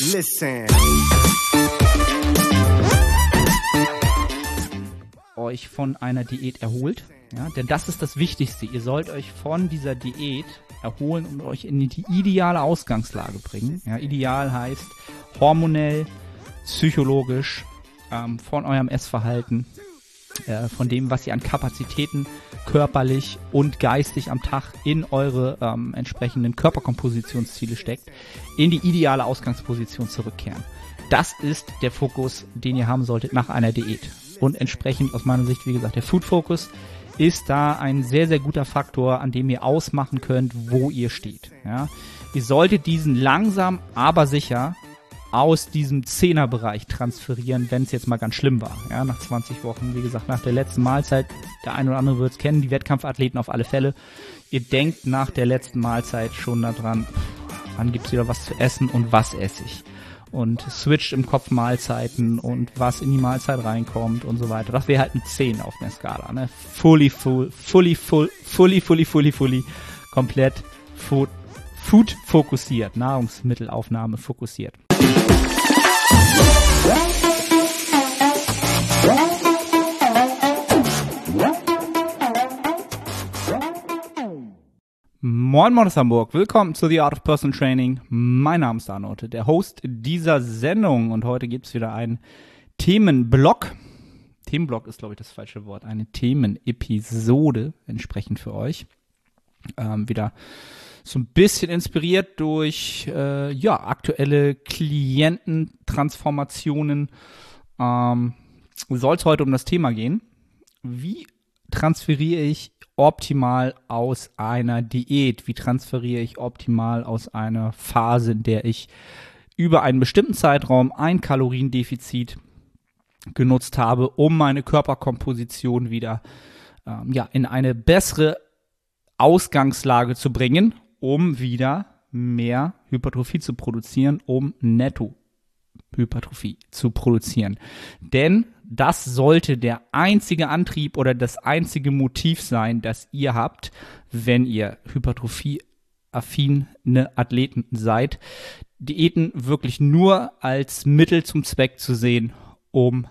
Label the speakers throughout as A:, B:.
A: Listen.
B: euch von einer Diät erholt. Ja, denn das ist das Wichtigste. Ihr sollt euch von dieser Diät erholen und euch in die ideale Ausgangslage bringen. Ja, ideal heißt hormonell, psychologisch, ähm, von eurem Essverhalten, äh, von dem, was ihr an Kapazitäten körperlich und geistig am Tag in eure ähm, entsprechenden Körperkompositionsziele steckt, in die ideale Ausgangsposition zurückkehren. Das ist der Fokus, den ihr haben solltet nach einer Diät. Und entsprechend aus meiner Sicht, wie gesagt, der Food Focus ist da ein sehr, sehr guter Faktor, an dem ihr ausmachen könnt, wo ihr steht. Ja? Ihr solltet diesen langsam, aber sicher aus diesem Zehnerbereich transferieren, wenn es jetzt mal ganz schlimm war. Ja, nach 20 Wochen, wie gesagt, nach der letzten Mahlzeit, der eine oder andere wird es kennen, die Wettkampfathleten auf alle Fälle. Ihr denkt nach der letzten Mahlzeit schon daran, wann gibt's wieder was zu essen und was esse ich. Und switcht im Kopf Mahlzeiten und was in die Mahlzeit reinkommt und so weiter. Das wäre halt ein 10 auf der Skala. Ne? Fully, full, fully, full, fully, fully, fully, fully, komplett food, food fokussiert, Nahrungsmittelaufnahme fokussiert. Moin Moin aus Hamburg, willkommen zu The Art of Personal Training. Mein Name ist Arnold, der Host dieser Sendung und heute gibt es wieder einen Themenblock. Themenblock ist, glaube ich, das falsche Wort. Eine Themenepisode entsprechend für euch. Ähm, wieder so ein bisschen inspiriert durch äh, ja, aktuelle Kliententransformationen. Ähm, Soll es heute um das Thema gehen. Wie transferiere ich optimal aus einer Diät? Wie transferiere ich optimal aus einer Phase, in der ich über einen bestimmten Zeitraum ein Kaloriendefizit genutzt habe, um meine Körperkomposition wieder ähm, ja, in eine bessere Ausgangslage zu bringen um wieder mehr Hypertrophie zu produzieren, um netto Hypertrophie zu produzieren. Denn das sollte der einzige Antrieb oder das einzige Motiv sein, das ihr habt, wenn ihr Hypertrophie-affine Athleten seid. Diäten wirklich nur als Mittel zum Zweck zu sehen, um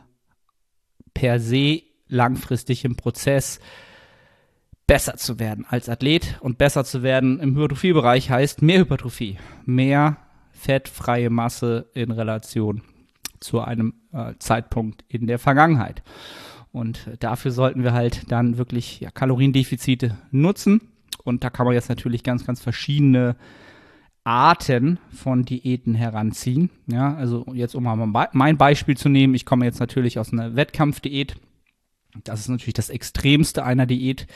B: per se langfristig im Prozess besser zu werden als Athlet und besser zu werden im Hypertrophiebereich heißt mehr Hypertrophie, mehr fettfreie Masse in Relation zu einem äh, Zeitpunkt in der Vergangenheit. Und dafür sollten wir halt dann wirklich ja, Kaloriendefizite nutzen. Und da kann man jetzt natürlich ganz, ganz verschiedene Arten von Diäten heranziehen. Ja, also jetzt um mal mein Beispiel zu nehmen, ich komme jetzt natürlich aus einer Wettkampfdiät das ist natürlich das Extremste einer Diät,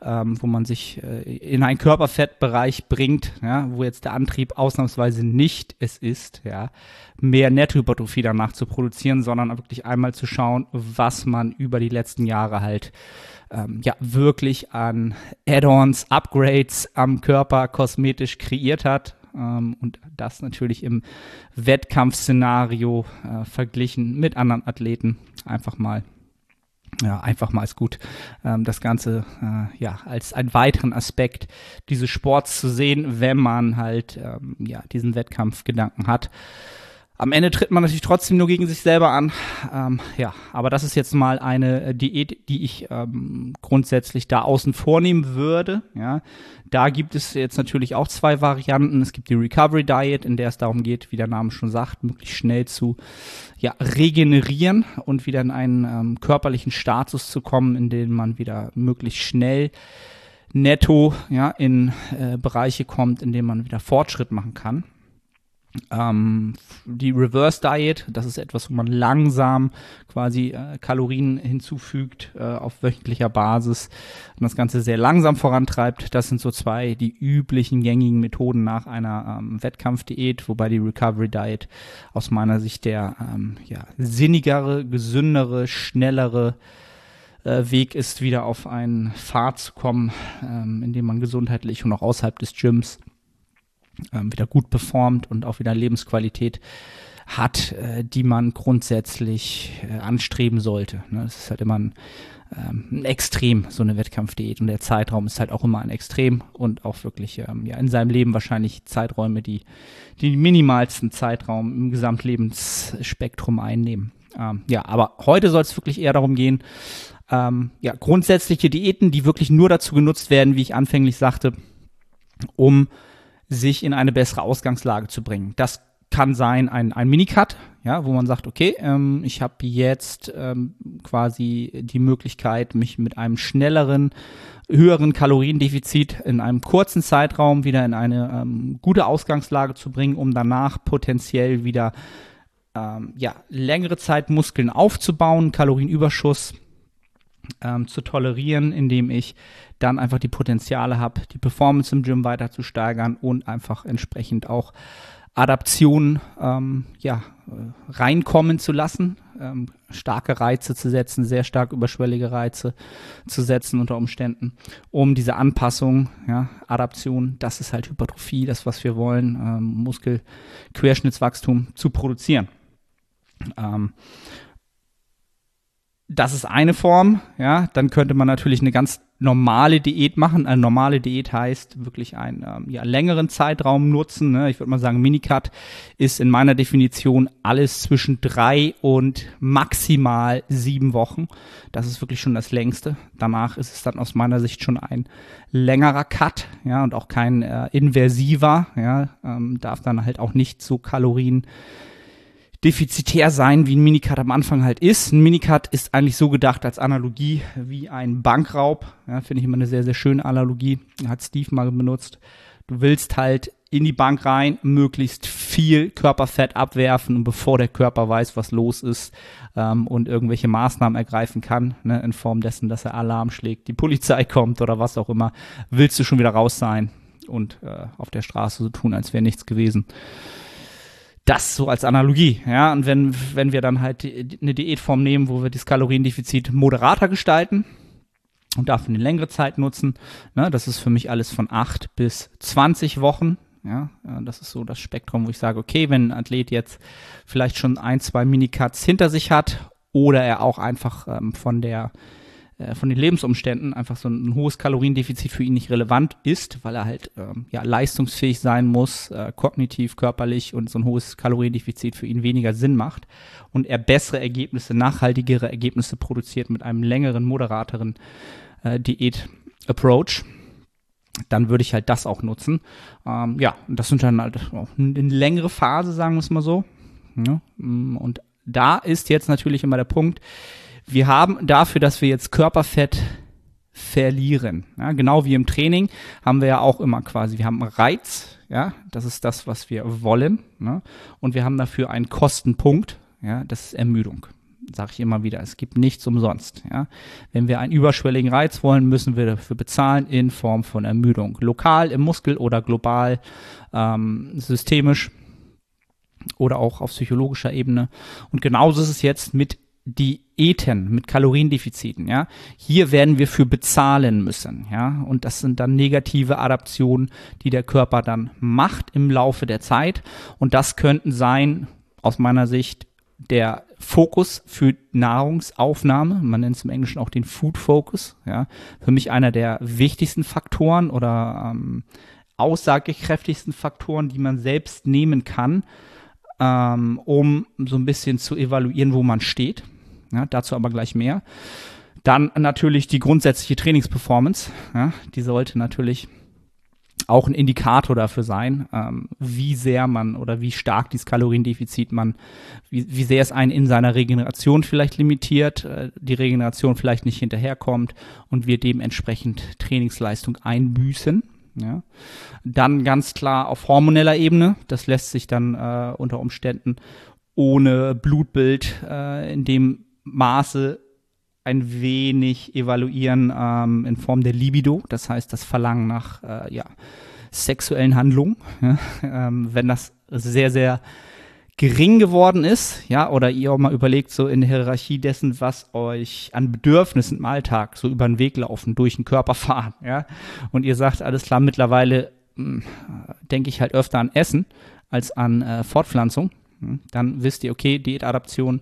B: ähm, wo man sich äh, in einen Körperfettbereich bringt, ja, wo jetzt der Antrieb ausnahmsweise nicht es ist, ja, mehr Nettohypertrophie danach zu produzieren, sondern wirklich einmal zu schauen, was man über die letzten Jahre halt ähm, ja wirklich an Add-ons, Upgrades am Körper kosmetisch kreiert hat, ähm, und das natürlich im Wettkampfszenario äh, verglichen mit anderen Athleten. Einfach mal ja, einfach mal als gut, ähm, das Ganze äh, ja als einen weiteren Aspekt dieses Sports zu sehen, wenn man halt ähm, ja diesen Wettkampfgedanken hat. Am Ende tritt man natürlich trotzdem nur gegen sich selber an. Ähm, ja, aber das ist jetzt mal eine äh, Diät, die ich ähm, grundsätzlich da außen vornehmen würde. Ja, da gibt es jetzt natürlich auch zwei Varianten. Es gibt die Recovery Diet, in der es darum geht, wie der Name schon sagt, möglichst schnell zu ja, regenerieren und wieder in einen ähm, körperlichen Status zu kommen, in dem man wieder möglichst schnell netto ja, in äh, Bereiche kommt, in denen man wieder Fortschritt machen kann. Ähm, die Reverse Diet, das ist etwas, wo man langsam quasi äh, Kalorien hinzufügt äh, auf wöchentlicher Basis und das Ganze sehr langsam vorantreibt. Das sind so zwei die üblichen gängigen Methoden nach einer ähm, Wettkampfdiät, wobei die Recovery Diet aus meiner Sicht der ähm, ja, sinnigere, gesündere, schnellere äh, Weg ist, wieder auf einen Pfad zu kommen, ähm, in dem man gesundheitlich und auch außerhalb des Gyms ähm, wieder gut performt und auch wieder Lebensqualität hat, äh, die man grundsätzlich äh, anstreben sollte. Ne? Das ist halt immer ein, ähm, ein Extrem, so eine Wettkampfdiät. Und der Zeitraum ist halt auch immer ein Extrem und auch wirklich ähm, ja, in seinem Leben wahrscheinlich Zeiträume, die die minimalsten Zeitraum im Gesamtlebensspektrum einnehmen. Ähm, ja, aber heute soll es wirklich eher darum gehen, ähm, ja, grundsätzliche Diäten, die wirklich nur dazu genutzt werden, wie ich anfänglich sagte, um sich in eine bessere Ausgangslage zu bringen. Das kann sein ein, ein Minicut, ja, wo man sagt, okay, ähm, ich habe jetzt ähm, quasi die Möglichkeit, mich mit einem schnelleren, höheren Kaloriendefizit in einem kurzen Zeitraum wieder in eine ähm, gute Ausgangslage zu bringen, um danach potenziell wieder ähm, ja, längere Zeit Muskeln aufzubauen, Kalorienüberschuss ähm, zu tolerieren, indem ich dann einfach die Potenziale habe, die Performance im Gym weiter zu steigern und einfach entsprechend auch Adaption ähm, ja, äh, reinkommen zu lassen, ähm, starke Reize zu setzen, sehr stark überschwellige Reize zu setzen unter Umständen, um diese Anpassung, ja, Adaption, das ist halt Hypertrophie, das, was wir wollen, ähm, Muskelquerschnittswachstum zu produzieren. Das ist eine Form, ja. Dann könnte man natürlich eine ganz normale Diät machen. Eine normale Diät heißt wirklich einen ähm, ja, längeren Zeitraum nutzen. Ne? Ich würde mal sagen, Minicut ist in meiner Definition alles zwischen drei und maximal sieben Wochen. Das ist wirklich schon das längste. Danach ist es dann aus meiner Sicht schon ein längerer Cut, ja, und auch kein äh, inversiver, ja, ähm, darf dann halt auch nicht so Kalorien defizitär sein, wie ein Minicut am Anfang halt ist. Ein Minicut ist eigentlich so gedacht als Analogie wie ein Bankraub. Ja, Finde ich immer eine sehr, sehr schöne Analogie. Hat Steve mal benutzt. Du willst halt in die Bank rein, möglichst viel Körperfett abwerfen und bevor der Körper weiß, was los ist ähm, und irgendwelche Maßnahmen ergreifen kann, ne, in Form dessen, dass er Alarm schlägt, die Polizei kommt oder was auch immer, willst du schon wieder raus sein und äh, auf der Straße so tun, als wäre nichts gewesen das so als Analogie, ja. Und wenn, wenn wir dann halt eine Diätform nehmen, wo wir das Kaloriendefizit moderater gestalten und dafür eine längere Zeit nutzen, ne, das ist für mich alles von acht bis zwanzig Wochen. Ja, das ist so das Spektrum, wo ich sage, okay, wenn ein Athlet jetzt vielleicht schon ein, zwei Minicuts hinter sich hat oder er auch einfach ähm, von der äh, von den Lebensumständen einfach so ein, hohes Kaloriendefizit für ihn nicht relevant ist, weil er halt ähm, ja, leistungsfähig sein muss, äh, kognitiv, körperlich und so ein hohes Kaloriendefizit für ihn weniger Sinn macht und er bessere Ergebnisse, nachhaltigere Ergebnisse produziert mit einem längeren, moderateren äh, Diät-Approach dann würde ich halt das auch nutzen. Ähm, ja, das sind dann halt eine längere Phase, sagen wir es mal so. Ja, mm, und da ist jetzt natürlich immer der Punkt, wir haben dafür, dass wir jetzt Körperfett verlieren. Ja, genau wie im Training haben wir ja auch immer quasi, wir haben einen Reiz, ja, das ist das, was wir wollen, ne? und wir haben dafür einen Kostenpunkt, ja, das ist Ermüdung. Sage ich immer wieder, es gibt nichts umsonst. Ja. Wenn wir einen überschwelligen Reiz wollen, müssen wir dafür bezahlen in Form von Ermüdung. Lokal im Muskel oder global, ähm, systemisch oder auch auf psychologischer Ebene. Und genauso ist es jetzt mit Diäten, mit Kaloriendefiziten, ja. Hier werden wir für bezahlen müssen, ja. Und das sind dann negative Adaptionen, die der Körper dann macht im Laufe der Zeit. Und das könnten sein, aus meiner Sicht, der Fokus für Nahrungsaufnahme, man nennt es im Englischen auch den Food Focus, ja, für mich einer der wichtigsten Faktoren oder ähm, aussagekräftigsten Faktoren, die man selbst nehmen kann, ähm, um so ein bisschen zu evaluieren, wo man steht. Ja, dazu aber gleich mehr. Dann natürlich die grundsätzliche Trainingsperformance. Ja, die sollte natürlich auch ein Indikator dafür sein, ähm, wie sehr man oder wie stark dieses Kaloriendefizit man, wie, wie sehr es einen in seiner Regeneration vielleicht limitiert, äh, die Regeneration vielleicht nicht hinterherkommt und wir dementsprechend Trainingsleistung einbüßen. Ja. Dann ganz klar auf hormoneller Ebene, das lässt sich dann äh, unter Umständen ohne Blutbild äh, in dem Maße ein wenig evaluieren ähm, in Form der Libido, das heißt das Verlangen nach äh, ja, sexuellen Handlungen. Ja? Ähm, wenn das sehr, sehr gering geworden ist, ja, oder ihr auch mal überlegt, so in der Hierarchie dessen, was euch an Bedürfnissen im Alltag so über den Weg laufen, durch den Körper fahren, ja, und ihr sagt, alles klar, mittlerweile hm, denke ich halt öfter an Essen als an äh, Fortpflanzung, dann wisst ihr, okay, Diätadaption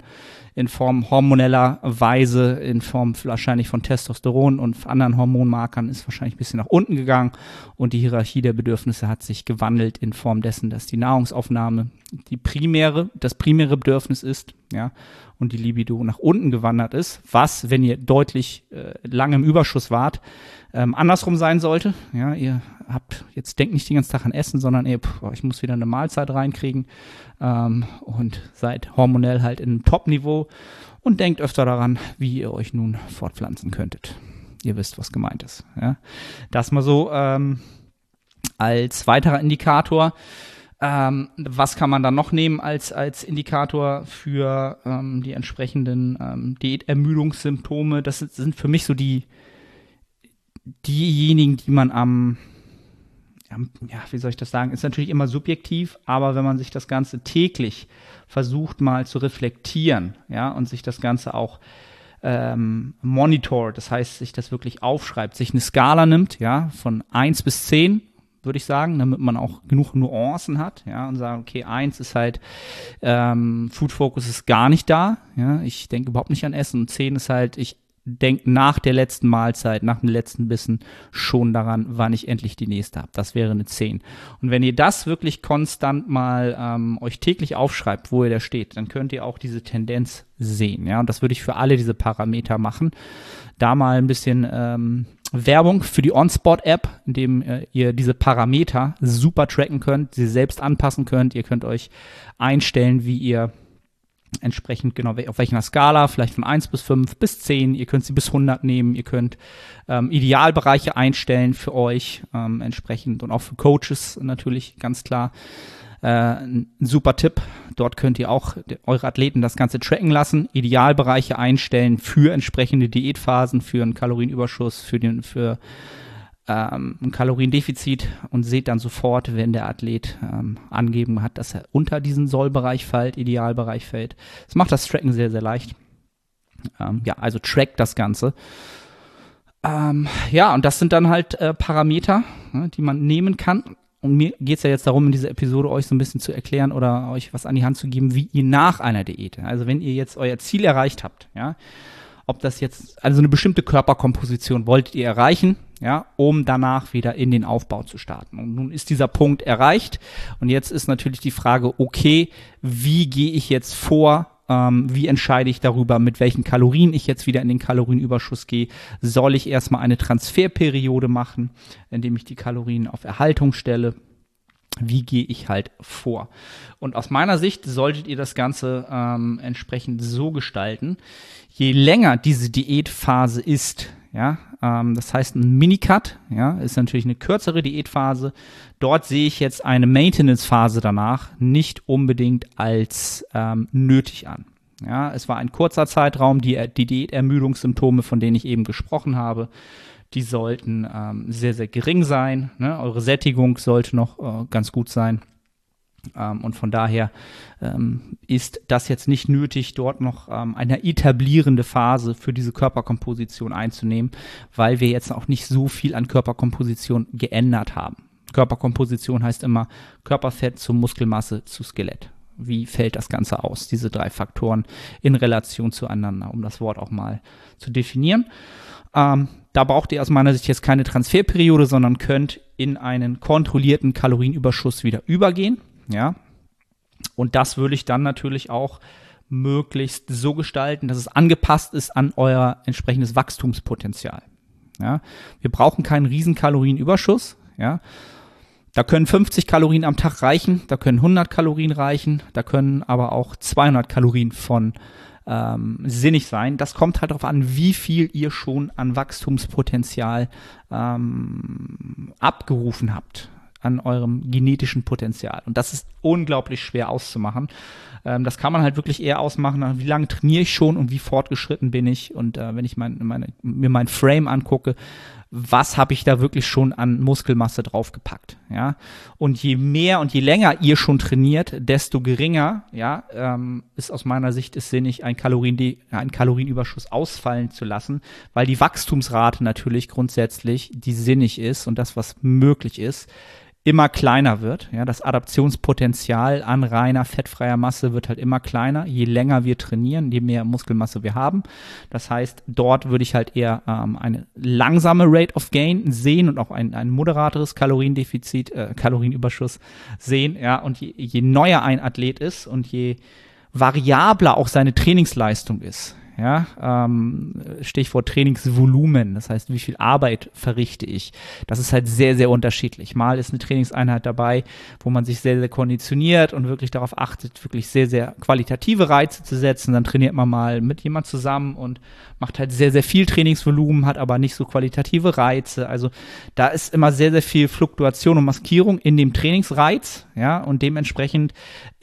B: in Form hormoneller Weise, in Form wahrscheinlich von Testosteron und anderen Hormonmarkern ist wahrscheinlich ein bisschen nach unten gegangen. Und die Hierarchie der Bedürfnisse hat sich gewandelt in Form dessen, dass die Nahrungsaufnahme die primäre, das primäre Bedürfnis ist, ja, und die Libido nach unten gewandert ist, was, wenn ihr deutlich äh, lange im Überschuss wart, ähm, andersrum sein sollte. Ja, ihr habt jetzt denkt nicht den ganzen Tag an Essen, sondern ihr, pff, ich muss wieder eine Mahlzeit reinkriegen ähm, und seid hormonell halt in Top-Niveau und denkt öfter daran, wie ihr euch nun fortpflanzen könntet. Ihr wisst, was gemeint ist. Ja? Das mal so ähm, als weiterer Indikator. Ähm, was kann man dann noch nehmen als, als Indikator für ähm, die entsprechenden ähm, Diätermüdungssymptome? Das sind für mich so die, diejenigen, die man am, ja, wie soll ich das sagen, ist natürlich immer subjektiv, aber wenn man sich das Ganze täglich versucht mal zu reflektieren, ja, und sich das Ganze auch ähm, monitor, das heißt, sich das wirklich aufschreibt, sich eine Skala nimmt, ja, von 1 bis 10, würde ich sagen, damit man auch genug Nuancen hat, ja, und sagen, okay, eins ist halt, ähm, Food Focus ist gar nicht da, ja, ich denke überhaupt nicht an Essen und zehn ist halt, ich denkt nach der letzten Mahlzeit, nach dem letzten Bissen schon daran, wann ich endlich die nächste habe. Das wäre eine 10. Und wenn ihr das wirklich konstant mal ähm, euch täglich aufschreibt, wo ihr da steht, dann könnt ihr auch diese Tendenz sehen. Ja, und das würde ich für alle diese Parameter machen. Da mal ein bisschen ähm, Werbung für die OnSpot-App, in dem äh, ihr diese Parameter super tracken könnt, sie selbst anpassen könnt. Ihr könnt euch einstellen, wie ihr entsprechend genau auf welcher Skala, vielleicht von 1 bis 5 bis 10, ihr könnt sie bis 100 nehmen, ihr könnt ähm, Idealbereiche einstellen für euch ähm, entsprechend und auch für Coaches natürlich ganz klar. Äh, ein super Tipp, dort könnt ihr auch eure Athleten das Ganze tracken lassen, Idealbereiche einstellen für entsprechende Diätphasen, für einen Kalorienüberschuss, für den, für ähm, ein Kaloriendefizit und seht dann sofort, wenn der Athlet ähm, angeben hat, dass er unter diesen Sollbereich fällt, Idealbereich fällt. Das macht das Tracken sehr, sehr leicht. Ähm, ja, also track das Ganze. Ähm, ja, und das sind dann halt äh, Parameter, ne, die man nehmen kann. Und mir geht es ja jetzt darum, in dieser Episode euch so ein bisschen zu erklären oder euch was an die Hand zu geben, wie ihr nach einer Diät, also wenn ihr jetzt euer Ziel erreicht habt, ja, ob das jetzt, also eine bestimmte Körperkomposition wolltet ihr erreichen, ja, um danach wieder in den Aufbau zu starten. Und nun ist dieser Punkt erreicht und jetzt ist natürlich die Frage, okay, wie gehe ich jetzt vor? Ähm, wie entscheide ich darüber, mit welchen Kalorien ich jetzt wieder in den Kalorienüberschuss gehe? Soll ich erstmal eine Transferperiode machen, indem ich die Kalorien auf Erhaltung stelle? wie gehe ich halt vor? Und aus meiner Sicht solltet ihr das Ganze ähm, entsprechend so gestalten. Je länger diese Diätphase ist, ja, ähm, das heißt ein Minicut, ja, ist natürlich eine kürzere Diätphase. Dort sehe ich jetzt eine Maintenance-Phase danach nicht unbedingt als ähm, nötig an. Ja, es war ein kurzer Zeitraum, die, die Diätermüdungssymptome, von denen ich eben gesprochen habe, die sollten ähm, sehr, sehr gering sein. Ne? Eure Sättigung sollte noch äh, ganz gut sein. Ähm, und von daher ähm, ist das jetzt nicht nötig, dort noch ähm, eine etablierende Phase für diese Körperkomposition einzunehmen, weil wir jetzt auch nicht so viel an Körperkomposition geändert haben. Körperkomposition heißt immer Körperfett zu Muskelmasse zu Skelett. Wie fällt das Ganze aus, diese drei Faktoren in Relation zueinander, um das Wort auch mal zu definieren. Ähm, da braucht ihr aus meiner Sicht jetzt keine Transferperiode, sondern könnt in einen kontrollierten Kalorienüberschuss wieder übergehen. Ja. Und das würde ich dann natürlich auch möglichst so gestalten, dass es angepasst ist an euer entsprechendes Wachstumspotenzial. Ja. Wir brauchen keinen riesen Kalorienüberschuss. Ja. Da können 50 Kalorien am Tag reichen, da können 100 Kalorien reichen, da können aber auch 200 Kalorien von ähm, sinnig sein. Das kommt halt darauf an, wie viel ihr schon an Wachstumspotenzial ähm, abgerufen habt an eurem genetischen Potenzial. Und das ist unglaublich schwer auszumachen. Ähm, das kann man halt wirklich eher ausmachen, wie lange trainiere ich schon und wie fortgeschritten bin ich. Und äh, wenn ich mein, meine, mir mein Frame angucke, was habe ich da wirklich schon an Muskelmasse draufgepackt, ja. Und je mehr und je länger ihr schon trainiert, desto geringer, ja, ähm, ist aus meiner Sicht es sinnig, ein Kalorien, einen Kalorienüberschuss ausfallen zu lassen, weil die Wachstumsrate natürlich grundsätzlich, die sinnig ist und das, was möglich ist, immer kleiner wird. Ja, das Adaptionspotenzial an reiner fettfreier Masse wird halt immer kleiner, je länger wir trainieren, je mehr Muskelmasse wir haben. Das heißt, dort würde ich halt eher ähm, eine langsame Rate of Gain sehen und auch ein, ein moderateres Kaloriendefizit, äh, Kalorienüberschuss sehen. Ja, und je, je neuer ein Athlet ist und je variabler auch seine Trainingsleistung ist, ja, ähm, Stichwort Trainingsvolumen, das heißt, wie viel Arbeit verrichte ich. Das ist halt sehr, sehr unterschiedlich. Mal ist eine Trainingseinheit dabei, wo man sich sehr, sehr konditioniert und wirklich darauf achtet, wirklich sehr, sehr qualitative Reize zu setzen. Dann trainiert man mal mit jemand zusammen und macht halt sehr, sehr viel Trainingsvolumen, hat aber nicht so qualitative Reize. Also da ist immer sehr, sehr viel Fluktuation und Maskierung in dem Trainingsreiz, ja, und dementsprechend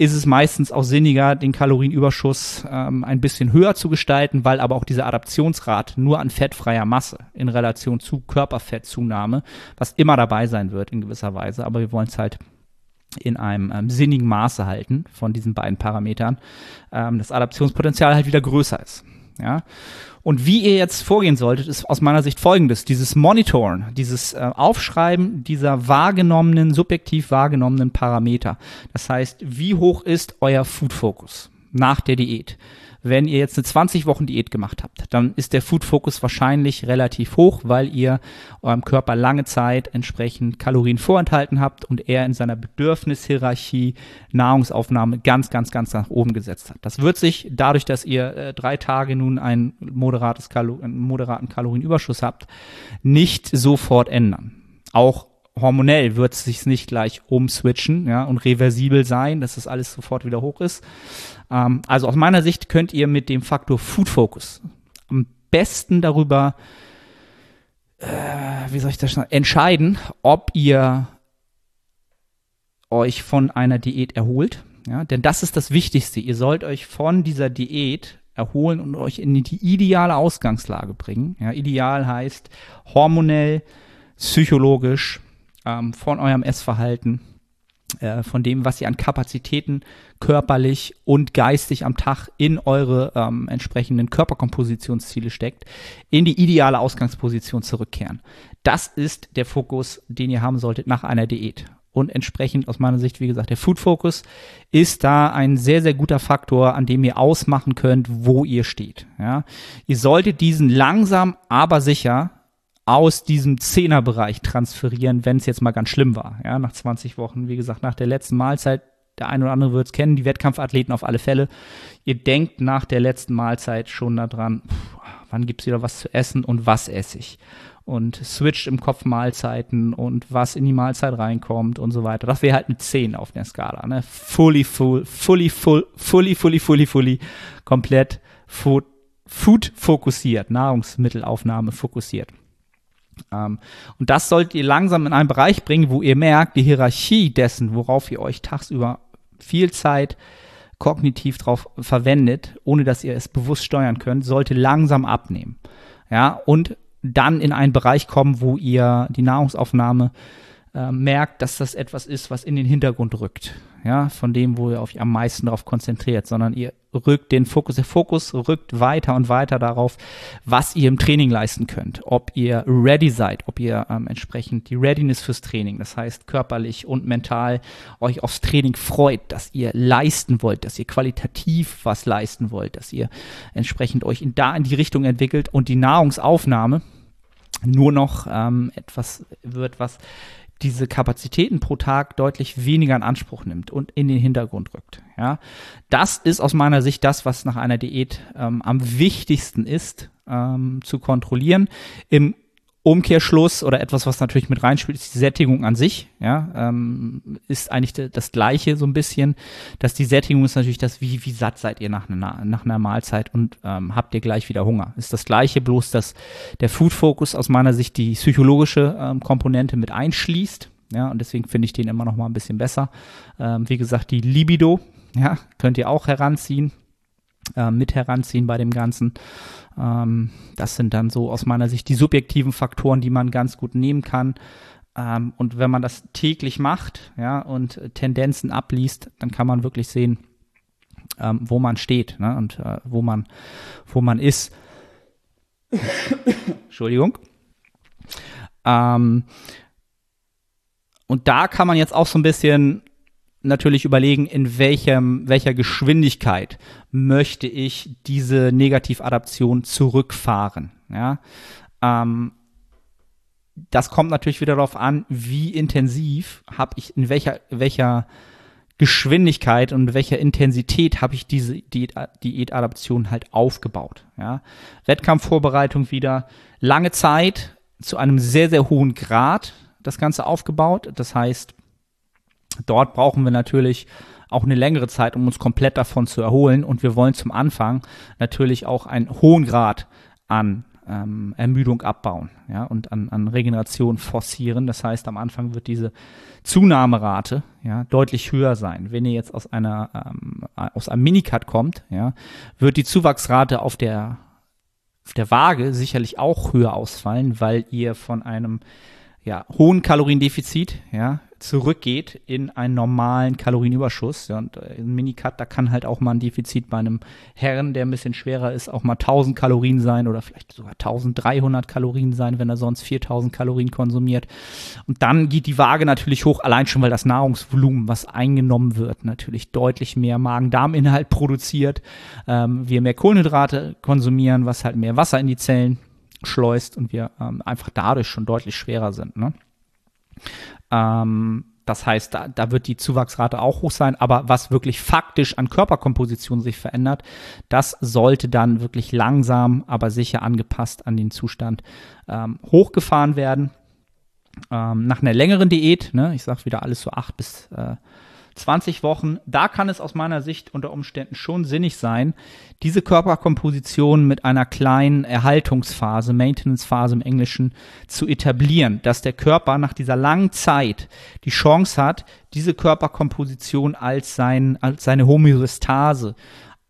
B: ist es meistens auch sinniger, den Kalorienüberschuss ähm, ein bisschen höher zu gestalten, weil aber auch diese Adaptionsrate nur an fettfreier Masse in Relation zu Körperfettzunahme, was immer dabei sein wird in gewisser Weise, aber wir wollen es halt in einem ähm, sinnigen Maße halten von diesen beiden Parametern, ähm, das Adaptionspotenzial halt wieder größer ist. Ja. Und wie ihr jetzt vorgehen solltet, ist aus meiner Sicht folgendes. Dieses Monitoren, dieses äh, Aufschreiben dieser wahrgenommenen, subjektiv wahrgenommenen Parameter. Das heißt, wie hoch ist euer Food Focus nach der Diät? Wenn ihr jetzt eine 20 Wochen Diät gemacht habt, dann ist der Food Focus wahrscheinlich relativ hoch, weil ihr eurem Körper lange Zeit entsprechend Kalorien vorenthalten habt und er in seiner Bedürfnishierarchie Nahrungsaufnahme ganz, ganz, ganz nach oben gesetzt hat. Das wird sich dadurch, dass ihr äh, drei Tage nun ein moderates Kalo einen moderaten Kalorienüberschuss habt, nicht sofort ändern. Auch hormonell wird es sich nicht gleich umswitchen ja, und reversibel sein, dass das alles sofort wieder hoch ist. Ähm, also aus meiner Sicht könnt ihr mit dem Faktor Food Focus am besten darüber, äh, wie soll ich das schon, entscheiden, ob ihr euch von einer Diät erholt. Ja, denn das ist das Wichtigste. Ihr sollt euch von dieser Diät erholen und euch in die ideale Ausgangslage bringen. Ja, ideal heißt hormonell, psychologisch, ähm, von eurem Essverhalten, äh, von dem, was ihr an Kapazitäten körperlich und geistig am Tag in eure ähm, entsprechenden Körperkompositionsziele steckt, in die ideale Ausgangsposition zurückkehren. Das ist der Fokus, den ihr haben solltet nach einer Diät. Und entsprechend aus meiner Sicht, wie gesagt, der Food Focus ist da ein sehr, sehr guter Faktor, an dem ihr ausmachen könnt, wo ihr steht. Ja? Ihr solltet diesen langsam, aber sicher aus diesem Zehnerbereich transferieren, wenn es jetzt mal ganz schlimm war. Ja, nach 20 Wochen, wie gesagt, nach der letzten Mahlzeit, der eine oder andere wird es kennen, die Wettkampfathleten auf alle Fälle. Ihr denkt nach der letzten Mahlzeit schon daran, wann gibt's wieder was zu essen und was esse ich. Und switcht im Kopf Mahlzeiten und was in die Mahlzeit reinkommt und so weiter. Das wäre halt eine 10 auf der Skala. Ne? Fully, full, fully, full, fully, fully, fully, fully, komplett food, food fokussiert, Nahrungsmittelaufnahme fokussiert. Ähm, und das sollt ihr langsam in einen Bereich bringen, wo ihr merkt, die Hierarchie dessen, worauf ihr euch tagsüber viel Zeit kognitiv drauf verwendet, ohne dass ihr es bewusst steuern könnt, sollte langsam abnehmen. Ja, und dann in einen Bereich kommen, wo ihr die Nahrungsaufnahme äh, merkt, dass das etwas ist, was in den Hintergrund rückt. Ja, von dem, wo ihr euch am meisten darauf konzentriert, sondern ihr rückt den Fokus, der Fokus rückt weiter und weiter darauf, was ihr im Training leisten könnt, ob ihr ready seid, ob ihr ähm, entsprechend die Readiness fürs Training, das heißt körperlich und mental euch aufs Training freut, dass ihr leisten wollt, dass ihr qualitativ was leisten wollt, dass ihr entsprechend euch in, da in die Richtung entwickelt und die Nahrungsaufnahme nur noch ähm, etwas wird, was diese Kapazitäten pro Tag deutlich weniger in Anspruch nimmt und in den Hintergrund rückt. Ja, das ist aus meiner Sicht das, was nach einer Diät ähm, am wichtigsten ist ähm, zu kontrollieren. Im Umkehrschluss oder etwas, was natürlich mit reinspielt, ist die Sättigung an sich. Ja, ähm, ist eigentlich das Gleiche so ein bisschen. Dass die Sättigung ist natürlich das, wie, wie satt seid ihr nach einer, nach einer Mahlzeit und ähm, habt ihr gleich wieder Hunger. Ist das Gleiche, bloß dass der Food Focus aus meiner Sicht die psychologische ähm, Komponente mit einschließt. Ja, und deswegen finde ich den immer noch mal ein bisschen besser. Ähm, wie gesagt, die Libido, ja, könnt ihr auch heranziehen äh, mit heranziehen bei dem Ganzen. Ähm, das sind dann so aus meiner Sicht die subjektiven Faktoren, die man ganz gut nehmen kann. Ähm, und wenn man das täglich macht, ja, und Tendenzen abliest, dann kann man wirklich sehen, ähm, wo man steht, ne, und äh, wo man, wo man ist. Entschuldigung. Ähm, und da kann man jetzt auch so ein bisschen natürlich überlegen, in welchem, welcher Geschwindigkeit möchte ich diese Negativadaption zurückfahren. Ja? Ähm, das kommt natürlich wieder darauf an, wie intensiv habe ich, in welcher, welcher Geschwindigkeit und welcher Intensität habe ich diese Diät, Diätadaption halt aufgebaut. Ja? Wettkampfvorbereitung wieder lange Zeit zu einem sehr, sehr hohen Grad das Ganze aufgebaut. Das heißt, dort brauchen wir natürlich auch eine längere Zeit, um uns komplett davon zu erholen. Und wir wollen zum Anfang natürlich auch einen hohen Grad an ähm, Ermüdung abbauen ja, und an, an Regeneration forcieren. Das heißt, am Anfang wird diese Zunahmerate ja, deutlich höher sein. Wenn ihr jetzt aus einer ähm, aus einem Minicut kommt, ja, wird die Zuwachsrate auf der auf der Waage sicherlich auch höher ausfallen, weil ihr von einem ja, hohen Kaloriendefizit, ja, zurückgeht in einen normalen Kalorienüberschuss. Ja, und äh, ein Minicut, da kann halt auch mal ein Defizit bei einem Herren, der ein bisschen schwerer ist, auch mal 1000 Kalorien sein oder vielleicht sogar 1300 Kalorien sein, wenn er sonst 4000 Kalorien konsumiert. Und dann geht die Waage natürlich hoch, allein schon, weil das Nahrungsvolumen, was eingenommen wird, natürlich deutlich mehr Magen-Darm-Inhalt produziert. Ähm, wir mehr Kohlenhydrate konsumieren, was halt mehr Wasser in die Zellen schleust und wir ähm, einfach dadurch schon deutlich schwerer sind. Ne? Ähm, das heißt, da, da wird die Zuwachsrate auch hoch sein, aber was wirklich faktisch an Körperkomposition sich verändert, das sollte dann wirklich langsam, aber sicher angepasst an den Zustand ähm, hochgefahren werden. Ähm, nach einer längeren Diät, ne, ich sage wieder alles so acht bis äh, 20 Wochen, da kann es aus meiner Sicht unter Umständen schon sinnig sein, diese Körperkomposition mit einer kleinen Erhaltungsphase, Maintenance-Phase im Englischen, zu etablieren, dass der Körper nach dieser langen Zeit die Chance hat, diese Körperkomposition als, sein, als seine Homöostase,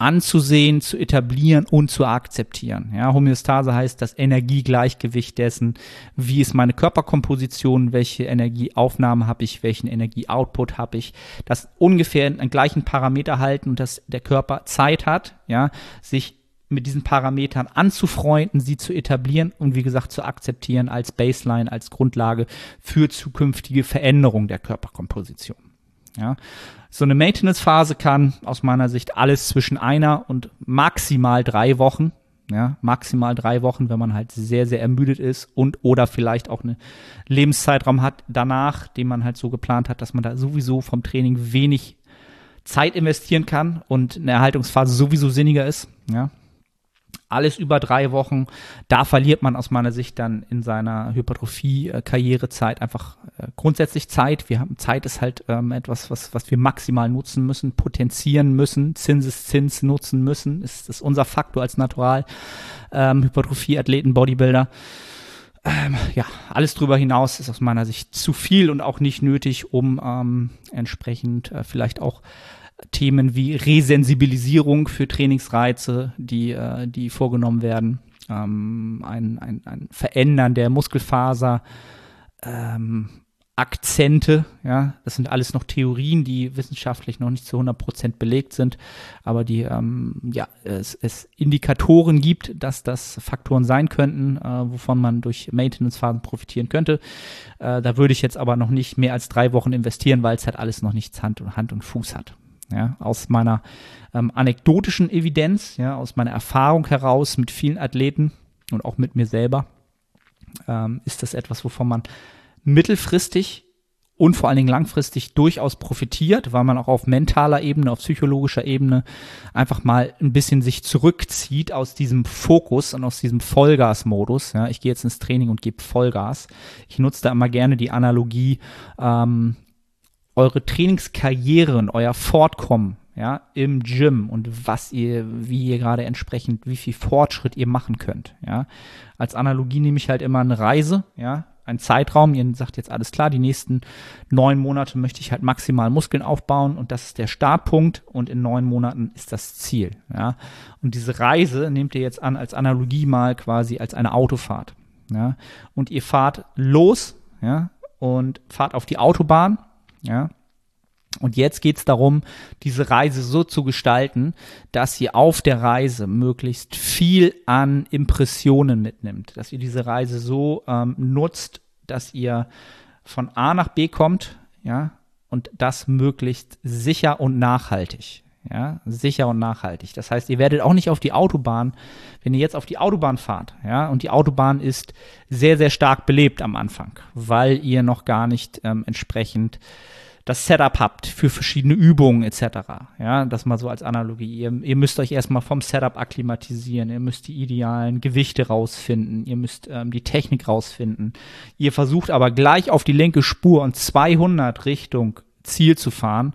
B: anzusehen, zu etablieren und zu akzeptieren. Ja, Homöostase heißt das Energiegleichgewicht dessen, wie ist meine Körperkomposition, welche Energieaufnahme habe ich, welchen Energieoutput habe ich, das ungefähr in gleichen Parameter halten und dass der Körper Zeit hat, ja, sich mit diesen Parametern anzufreunden, sie zu etablieren und wie gesagt zu akzeptieren als Baseline, als Grundlage für zukünftige Veränderung der Körperkomposition. Ja. So eine Maintenance-Phase kann aus meiner Sicht alles zwischen einer und maximal drei Wochen, ja, maximal drei Wochen, wenn man halt sehr, sehr ermüdet ist und oder vielleicht auch eine Lebenszeitraum hat danach, den man halt so geplant hat, dass man da sowieso vom Training wenig Zeit investieren kann und eine Erhaltungsphase sowieso sinniger ist, ja alles über drei Wochen. Da verliert man aus meiner Sicht dann in seiner Hypertrophie-Karrierezeit einfach äh, grundsätzlich Zeit. Wir haben Zeit ist halt ähm, etwas, was, was wir maximal nutzen müssen, potenzieren müssen, Zinseszins nutzen müssen. Ist das unser Faktor als Natural ähm, Hypertrophie-Athleten, Bodybuilder. Ähm, ja, alles drüber hinaus ist aus meiner Sicht zu viel und auch nicht nötig, um ähm, entsprechend äh, vielleicht auch Themen wie Resensibilisierung für Trainingsreize, die, äh, die vorgenommen werden, ähm, ein, ein, ein Verändern der Muskelfaser, ähm, Akzente, ja, das sind alles noch Theorien, die wissenschaftlich noch nicht zu 100% belegt sind, aber die, ähm, ja, es, es Indikatoren gibt, dass das Faktoren sein könnten, äh, wovon man durch Maintenance-Phasen profitieren könnte. Äh, da würde ich jetzt aber noch nicht mehr als drei Wochen investieren, weil es halt alles noch nichts Hand und, Hand und Fuß hat ja, aus meiner ähm, anekdotischen Evidenz, ja, aus meiner Erfahrung heraus mit vielen Athleten und auch mit mir selber, ähm, ist das etwas, wovon man mittelfristig und vor allen Dingen langfristig durchaus profitiert, weil man auch auf mentaler Ebene, auf psychologischer Ebene einfach mal ein bisschen sich zurückzieht aus diesem Fokus und aus diesem Vollgas-Modus. Ja, ich gehe jetzt ins Training und gebe Vollgas. Ich nutze da immer gerne die Analogie, ähm, eure Trainingskarrieren, euer Fortkommen, ja, im Gym und was ihr, wie ihr gerade entsprechend, wie viel Fortschritt ihr machen könnt, ja. Als Analogie nehme ich halt immer eine Reise, ja, ein Zeitraum. Ihr sagt jetzt alles klar, die nächsten neun Monate möchte ich halt maximal Muskeln aufbauen und das ist der Startpunkt und in neun Monaten ist das Ziel, ja. Und diese Reise nehmt ihr jetzt an als Analogie mal quasi als eine Autofahrt, ja. Und ihr fahrt los, ja, und fahrt auf die Autobahn ja. Und jetzt geht es darum, diese Reise so zu gestalten, dass ihr auf der Reise möglichst viel an Impressionen mitnimmt, dass ihr diese Reise so ähm, nutzt, dass ihr von A nach B kommt, ja, und das möglichst sicher und nachhaltig. Ja, sicher und nachhaltig. Das heißt, ihr werdet auch nicht auf die Autobahn, wenn ihr jetzt auf die Autobahn fahrt, ja, und die Autobahn ist sehr, sehr stark belebt am Anfang, weil ihr noch gar nicht ähm, entsprechend das Setup habt für verschiedene Übungen etc. Ja, das mal so als Analogie. Ihr, ihr müsst euch erstmal vom Setup akklimatisieren, ihr müsst die idealen Gewichte rausfinden, ihr müsst ähm, die Technik rausfinden. Ihr versucht aber gleich auf die linke Spur und 200 Richtung Ziel zu fahren.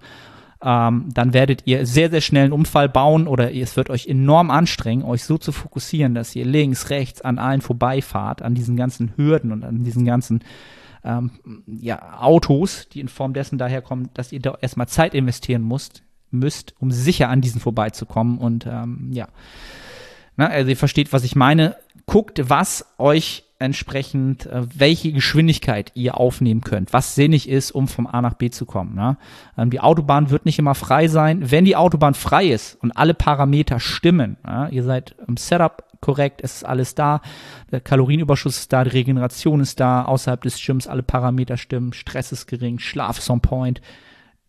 B: Ähm, dann werdet ihr sehr, sehr schnell einen Unfall bauen oder es wird euch enorm anstrengen, euch so zu fokussieren, dass ihr links, rechts an allen vorbeifahrt, an diesen ganzen Hürden und an diesen ganzen ähm, ja, Autos, die in Form dessen daherkommen, dass ihr da erstmal Zeit investieren müsst, müsst, um sicher an diesen vorbeizukommen. Und ähm, ja, Na, also ihr versteht, was ich meine. Guckt, was euch entsprechend, äh, welche Geschwindigkeit ihr aufnehmen könnt, was sinnig ist, um vom A nach B zu kommen. Ne? Die Autobahn wird nicht immer frei sein. Wenn die Autobahn frei ist und alle Parameter stimmen, ja, ihr seid im Setup korrekt, es ist alles da, der Kalorienüberschuss ist da, die Regeneration ist da, außerhalb des Gyms alle Parameter stimmen, Stress ist gering, Schlaf ist on point.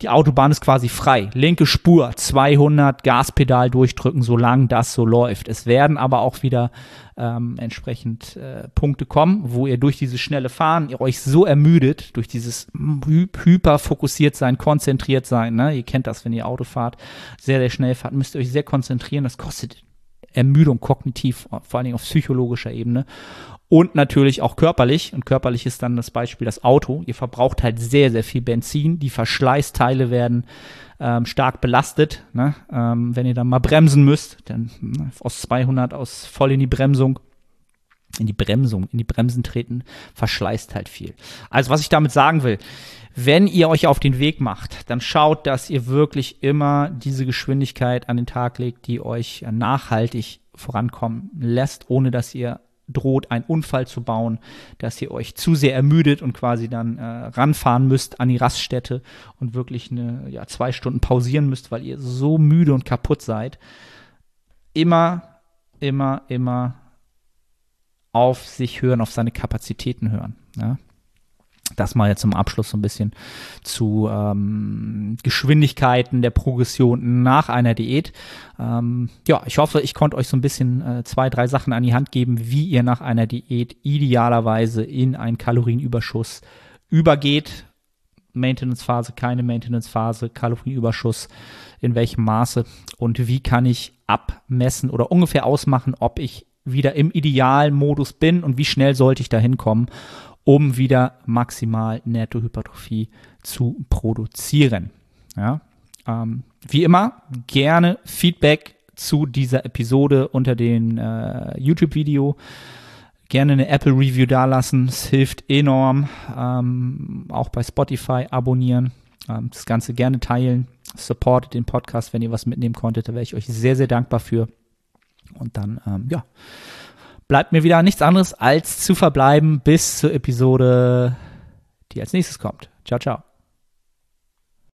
B: Die Autobahn ist quasi frei. Linke Spur, 200 Gaspedal durchdrücken, solange das so läuft. Es werden aber auch wieder ähm, entsprechend äh, Punkte kommen, wo ihr durch dieses schnelle Fahren ihr euch so ermüdet, durch dieses hy hyper fokussiert sein, konzentriert sein. Ne? Ihr kennt das, wenn ihr Auto fahrt, sehr, sehr schnell fahrt, müsst ihr euch sehr konzentrieren. Das kostet Ermüdung kognitiv, vor allen Dingen auf psychologischer Ebene und natürlich auch körperlich. Und körperlich ist dann das Beispiel das Auto. Ihr verbraucht halt sehr, sehr viel Benzin. Die Verschleißteile werden ähm, stark belastet. Ne? Ähm, wenn ihr dann mal bremsen müsst, dann ne, aus 200 aus voll in die Bremsung in die Bremsung, in die Bremsen treten, verschleißt halt viel. Also was ich damit sagen will, wenn ihr euch auf den Weg macht, dann schaut, dass ihr wirklich immer diese Geschwindigkeit an den Tag legt, die euch nachhaltig vorankommen lässt, ohne dass ihr droht, einen Unfall zu bauen, dass ihr euch zu sehr ermüdet und quasi dann äh, ranfahren müsst an die Raststätte und wirklich eine, ja, zwei Stunden pausieren müsst, weil ihr so müde und kaputt seid. Immer, immer, immer auf sich hören, auf seine Kapazitäten hören. Ja? Das mal jetzt zum Abschluss so ein bisschen zu ähm, Geschwindigkeiten der Progression nach einer Diät. Ähm, ja, ich hoffe, ich konnte euch so ein bisschen äh, zwei, drei Sachen an die Hand geben, wie ihr nach einer Diät idealerweise in einen Kalorienüberschuss übergeht. Maintenance-Phase, keine Maintenance-Phase, Kalorienüberschuss, in welchem Maße und wie kann ich abmessen oder ungefähr ausmachen, ob ich wieder im idealen Modus bin und wie schnell sollte ich da hinkommen um wieder maximal Nettohypertrophie zu produzieren. Ja, ähm, wie immer, gerne Feedback zu dieser Episode unter dem äh, YouTube-Video. Gerne eine Apple Review dalassen, es hilft enorm. Ähm, auch bei Spotify abonnieren, ähm, das Ganze gerne teilen. Supportet den Podcast, wenn ihr was mitnehmen konntet, da wäre ich euch sehr, sehr dankbar für. Und dann, ähm, ja, bleibt mir wieder nichts anderes als zu verbleiben bis zur Episode, die als nächstes kommt. Ciao, ciao.